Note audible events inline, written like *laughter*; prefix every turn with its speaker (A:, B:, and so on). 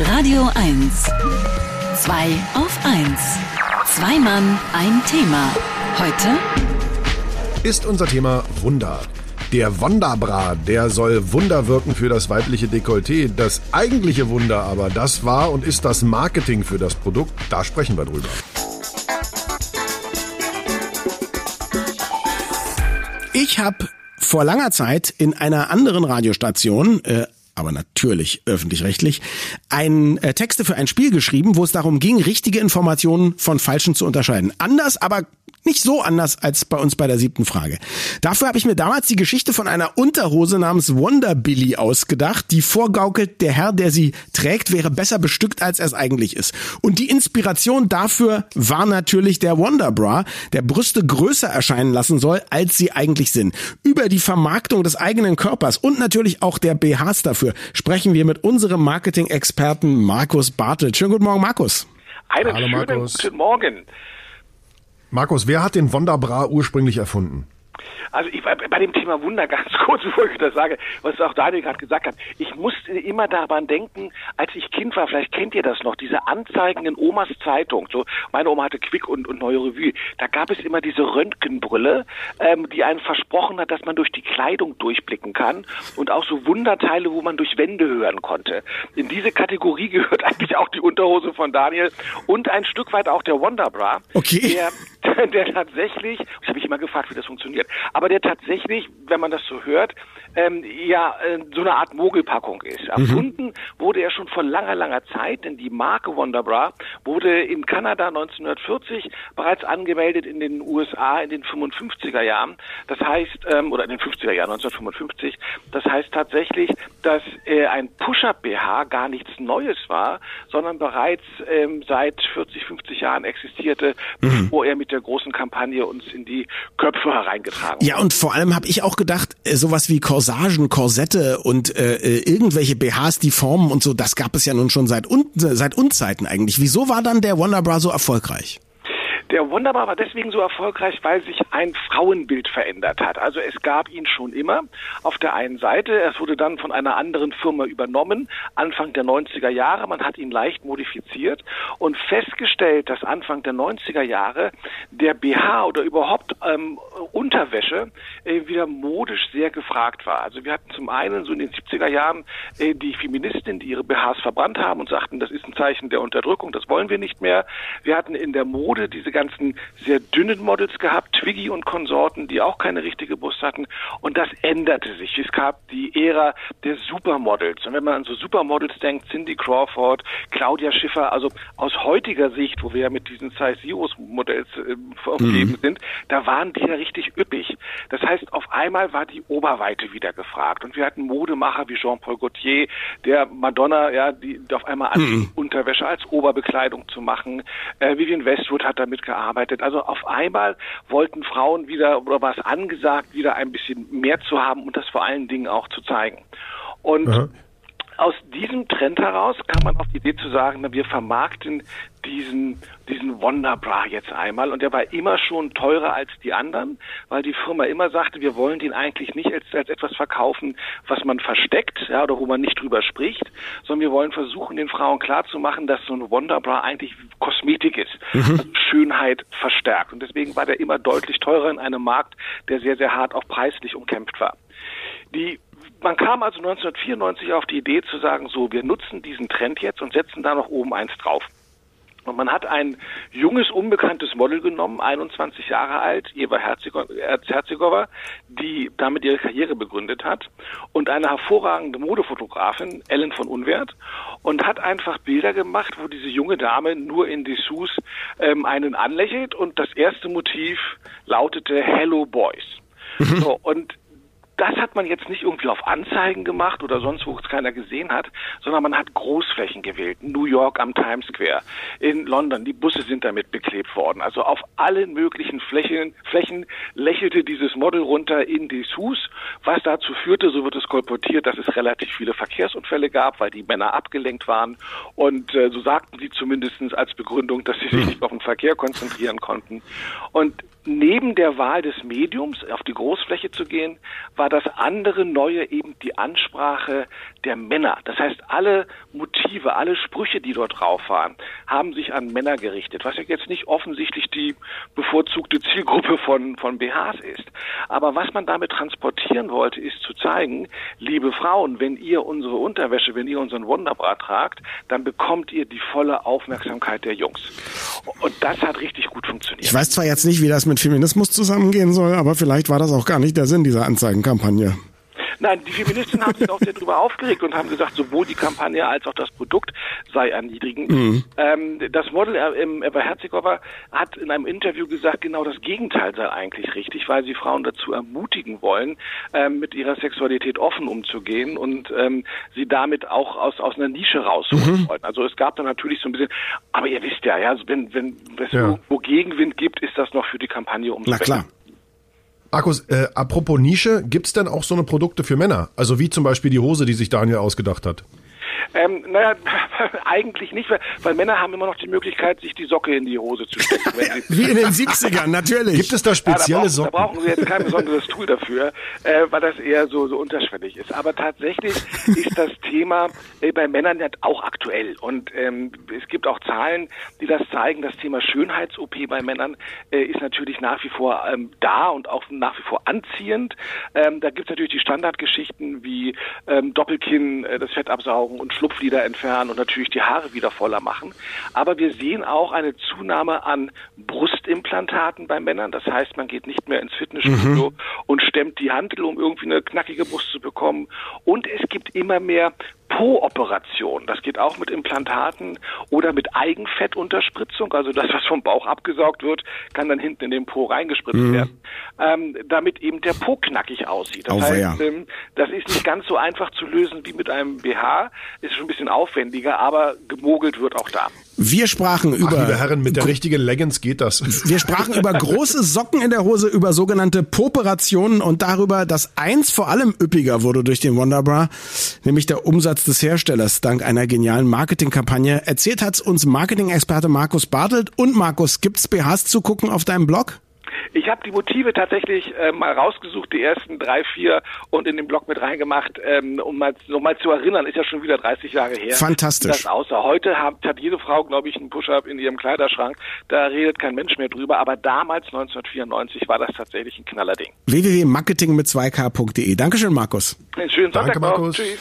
A: Radio 1. Zwei auf 1. Zwei Mann, ein Thema. Heute
B: ist unser Thema Wunder. Der Wonderbra, der soll Wunder wirken für das weibliche Dekolleté. Das eigentliche Wunder aber, das war und ist das Marketing für das Produkt. Da sprechen wir drüber.
C: Ich habe vor langer Zeit in einer anderen Radiostation äh, aber natürlich öffentlich-rechtlich, ein äh, Texte für ein Spiel geschrieben, wo es darum ging, richtige Informationen von falschen zu unterscheiden. Anders, aber nicht so anders als bei uns bei der siebten Frage. Dafür habe ich mir damals die Geschichte von einer Unterhose namens Wonder Billy ausgedacht, die vorgaukelt, der Herr, der sie trägt, wäre besser bestückt, als er es eigentlich ist. Und die Inspiration dafür war natürlich der Wonder Bra, der Brüste größer erscheinen lassen soll, als sie eigentlich sind. Über die Vermarktung des eigenen Körpers und natürlich auch der BHs dafür sprechen wir mit unserem Marketing-Experten Markus Bartelt. Schönen guten Morgen, Markus.
D: Einen Hallo, schönen Markus. guten Morgen.
B: Markus, wer hat den Wonderbra ursprünglich erfunden?
D: Also ich bei dem Thema Wunder *laughs* ganz kurz, bevor ich das sage, was auch Daniel gerade gesagt hat. Ich musste immer daran denken, als ich Kind war, vielleicht kennt ihr das noch, diese Anzeigen in Omas Zeitung. So, meine Oma hatte Quick und, und Neue Revue. Da gab es immer diese Röntgenbrille, ähm, die einen versprochen hat, dass man durch die Kleidung durchblicken kann und auch so Wunderteile, wo man durch Wände hören konnte. In diese Kategorie *laughs* gehört eigentlich auch die Unterhose von Daniel und ein Stück weit auch der Wonderbra.
C: Okay.
D: Der, *laughs* der tatsächlich, ich habe mich immer gefragt, wie das funktioniert, aber der tatsächlich, wenn man das so hört, ähm, ja äh, so eine Art Mogelpackung ist. Mhm. Erfunden mhm. wurde er schon vor langer, langer Zeit, denn die Marke Wonderbra wurde in Kanada 1940 bereits angemeldet, in den USA in den 55er Jahren. Das heißt, ähm, oder in den 50er Jahren 1955. Das heißt tatsächlich, dass äh, ein Push-Up-BH gar nichts Neues war, sondern bereits ähm, seit 40, 50 Jahren existierte, mhm. bevor er mit der großen Kampagne uns in die Köpfe hereingetragen
C: ja, und vor allem habe ich auch gedacht, äh, sowas wie Corsagen, Korsette und äh, äh irgendwelche BHs, die formen und so, das gab es ja nun schon seit, un seit Unzeiten eigentlich. Wieso war dann der Wonderbra so erfolgreich?
D: Der Wunderbar war deswegen so erfolgreich, weil sich ein Frauenbild verändert hat. Also es gab ihn schon immer auf der einen Seite. Es wurde dann von einer anderen Firma übernommen, Anfang der 90er Jahre. Man hat ihn leicht modifiziert und festgestellt, dass Anfang der 90er Jahre der BH oder überhaupt ähm, Unterwäsche äh, wieder modisch sehr gefragt war. Also wir hatten zum einen so in den 70er Jahren äh, die Feministinnen, die ihre BHs verbrannt haben und sagten, das ist ein Zeichen der Unterdrückung, das wollen wir nicht mehr. Wir hatten in der Mode diese ganzen sehr dünnen Models gehabt, Twiggy und Konsorten, die auch keine richtige Brust hatten. Und das änderte sich. Es gab die Ära der Supermodels. Und wenn man an so Supermodels denkt, Cindy Crawford, Claudia Schiffer, also aus heutiger Sicht, wo wir ja mit diesen Size Zeros Modells äh, umgeben mhm. sind, da waren die ja richtig üppig. Das heißt, auf einmal war die Oberweite wieder gefragt. Und wir hatten Modemacher wie Jean-Paul Gaultier, der Madonna, ja, die auf einmal mhm. Unterwäsche als Oberbekleidung zu machen. Äh, Vivian Westwood hat damit gearbeitet. Also auf einmal wollten Frauen wieder, oder war es angesagt, wieder ein bisschen mehr zu haben und das vor allen Dingen auch zu zeigen. Und Aha aus diesem Trend heraus kam man auf die Idee zu sagen, wir vermarkten diesen, diesen Wonderbra jetzt einmal. Und der war immer schon teurer als die anderen, weil die Firma immer sagte, wir wollen den eigentlich nicht als, als etwas verkaufen, was man versteckt, ja, oder wo man nicht drüber spricht, sondern wir wollen versuchen, den Frauen klarzumachen, dass so ein Wonderbra eigentlich Kosmetik ist, mhm. also Schönheit verstärkt. Und deswegen war der immer deutlich teurer in einem Markt, der sehr, sehr hart auch preislich umkämpft war. Die man kam also 1994 auf die Idee zu sagen, so, wir nutzen diesen Trend jetzt und setzen da noch oben eins drauf. Und man hat ein junges, unbekanntes Model genommen, 21 Jahre alt, Eva Herzigova, die damit ihre Karriere begründet hat, und eine hervorragende Modefotografin, Ellen von Unwert, und hat einfach Bilder gemacht, wo diese junge Dame nur in Dessous ähm, einen anlächelt und das erste Motiv lautete Hello Boys. *laughs* So, und das hat man jetzt nicht irgendwie auf Anzeigen gemacht oder sonst, wo es keiner gesehen hat, sondern man hat Großflächen gewählt. New York am Times Square, in London, die Busse sind damit beklebt worden. Also auf allen möglichen Flächen, Flächen lächelte dieses Model runter in Dessous, was dazu führte, so wird es kolportiert, dass es relativ viele Verkehrsunfälle gab, weil die Männer abgelenkt waren. Und äh, so sagten sie zumindest als Begründung, dass sie sich *laughs* nicht auf den Verkehr konzentrieren konnten. Und neben der Wahl des Mediums, auf die Großfläche zu gehen, war das andere Neue eben die Ansprache der Männer. Das heißt, alle Motive, alle Sprüche, die dort drauf waren, haben sich an Männer gerichtet, was ja jetzt nicht offensichtlich die bevorzugte Zielgruppe von, von BHs ist. Aber was man damit transportieren wollte, ist zu zeigen, liebe Frauen, wenn ihr unsere Unterwäsche, wenn ihr unseren Wunderbrat tragt, dann bekommt ihr die volle Aufmerksamkeit der Jungs. Und das hat richtig gut funktioniert.
C: Ich weiß zwar jetzt nicht, wie das mit Feminismus zusammengehen soll, aber vielleicht war das auch gar nicht der Sinn dieser Anzeigenkampagne.
D: Nein, die Feministinnen haben sich auch sehr darüber aufgeregt und haben gesagt, sowohl die Kampagne als auch das Produkt sei erniedrigend. Mhm. Ähm, das Model äh, Eva Herzigova hat in einem Interview gesagt, genau das Gegenteil sei eigentlich richtig, weil sie Frauen dazu ermutigen wollen, ähm, mit ihrer Sexualität offen umzugehen und ähm, sie damit auch aus, aus einer Nische rausholen mhm. wollen. Also es gab da natürlich so ein bisschen, aber ihr wisst ja, ja, wenn, wenn es ja. wo, wo Gegenwind gibt, ist das noch für die Kampagne umso
C: Na klar.
B: Markus, äh, apropos Nische, gibt's denn auch so eine Produkte für Männer? Also wie zum Beispiel die Hose, die sich Daniel ausgedacht hat?
D: Ähm, naja, *laughs* eigentlich nicht, weil, weil, Männer haben immer noch die Möglichkeit, sich die Socke in die Hose zu stecken.
C: Wie in den 70ern, natürlich.
B: Gibt es da spezielle ja, da brauchen, Socken?
D: Da brauchen Sie jetzt kein besonderes Tool dafür, äh, weil das eher so, so unterschwellig ist. Aber tatsächlich ist das Thema äh, bei Männern ja auch aktuell. Und ähm, es gibt auch Zahlen, die das zeigen. Das Thema Schönheits-OP bei Männern äh, ist natürlich nach wie vor ähm, da und auch nach wie vor anziehend. Ähm, da gibt es natürlich die Standardgeschichten wie ähm, Doppelkinn, äh, das Fett absaugen und Schlupflider entfernen und natürlich die Haare wieder voller machen. Aber wir sehen auch eine Zunahme an Brustimplantaten bei Männern. Das heißt, man geht nicht mehr ins Fitnessstudio mhm. und stemmt die Handel, um irgendwie eine knackige Brust zu bekommen. Und es gibt immer mehr Po-Operation. Das geht auch mit Implantaten oder mit Eigenfettunterspritzung. Also das, was vom Bauch abgesaugt wird, kann dann hinten in den Po reingespritzt mhm. werden, ähm, damit eben der Po knackig aussieht. Das heißt,
C: ja.
D: ähm, das ist nicht ganz so einfach zu lösen wie mit einem BH. Ist schon ein bisschen aufwendiger, aber gemogelt wird auch da.
C: Wir sprachen über. Ach,
B: liebe Herren, mit der richtigen Leggings geht das.
C: Wir sprachen über große Socken in der Hose, über sogenannte Poperationen und darüber, dass eins vor allem üppiger wurde durch den Wonderbra, nämlich der Umsatz des Herstellers dank einer genialen Marketingkampagne. Erzählt hat's uns Marketing-Experte Markus Bartelt. Und Markus, gibt's BHs zu gucken auf deinem Blog?
D: Ich habe die Motive tatsächlich äh, mal rausgesucht, die ersten drei, vier und in den Blog mit reingemacht, ähm, um mal, um mal zu erinnern, ist ja schon wieder 30 Jahre her.
C: Fantastisch.
D: Das außer heute hat, hat jede Frau, glaube ich, einen Push-Up in ihrem Kleiderschrank. Da redet kein Mensch mehr drüber, aber damals 1994 war das tatsächlich ein Knallerding.
C: www.marketing mit 2k.de. Dankeschön, Markus.
D: Einen schönen Sonntag
B: Danke, Markus.
D: Tschüss.